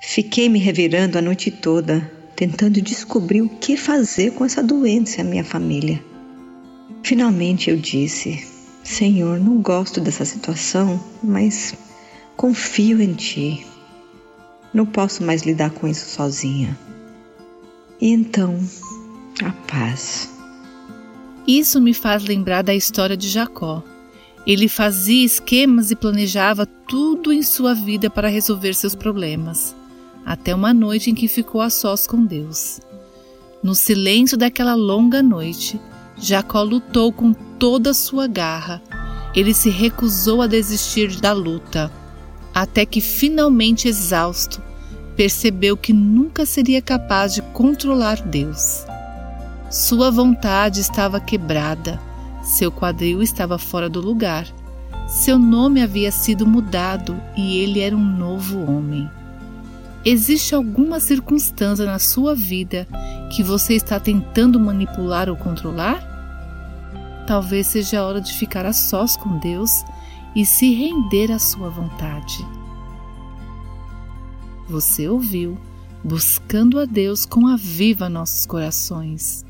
Fiquei me revirando a noite toda, tentando descobrir o que fazer com essa doença minha família. Finalmente eu disse: Senhor, não gosto dessa situação, mas confio em Ti. Não posso mais lidar com isso sozinha. E então, a paz. Isso me faz lembrar da história de Jacó. Ele fazia esquemas e planejava tudo em sua vida para resolver seus problemas, até uma noite em que ficou a sós com Deus. No silêncio daquela longa noite, Jacó lutou com toda a sua garra. Ele se recusou a desistir da luta, até que finalmente exausto, percebeu que nunca seria capaz de controlar Deus. Sua vontade estava quebrada, seu quadril estava fora do lugar, seu nome havia sido mudado e ele era um novo homem. Existe alguma circunstância na sua vida que você está tentando manipular ou controlar? Talvez seja a hora de ficar a sós com Deus e se render à sua vontade. Você ouviu Buscando a Deus com a Viva Nossos Corações.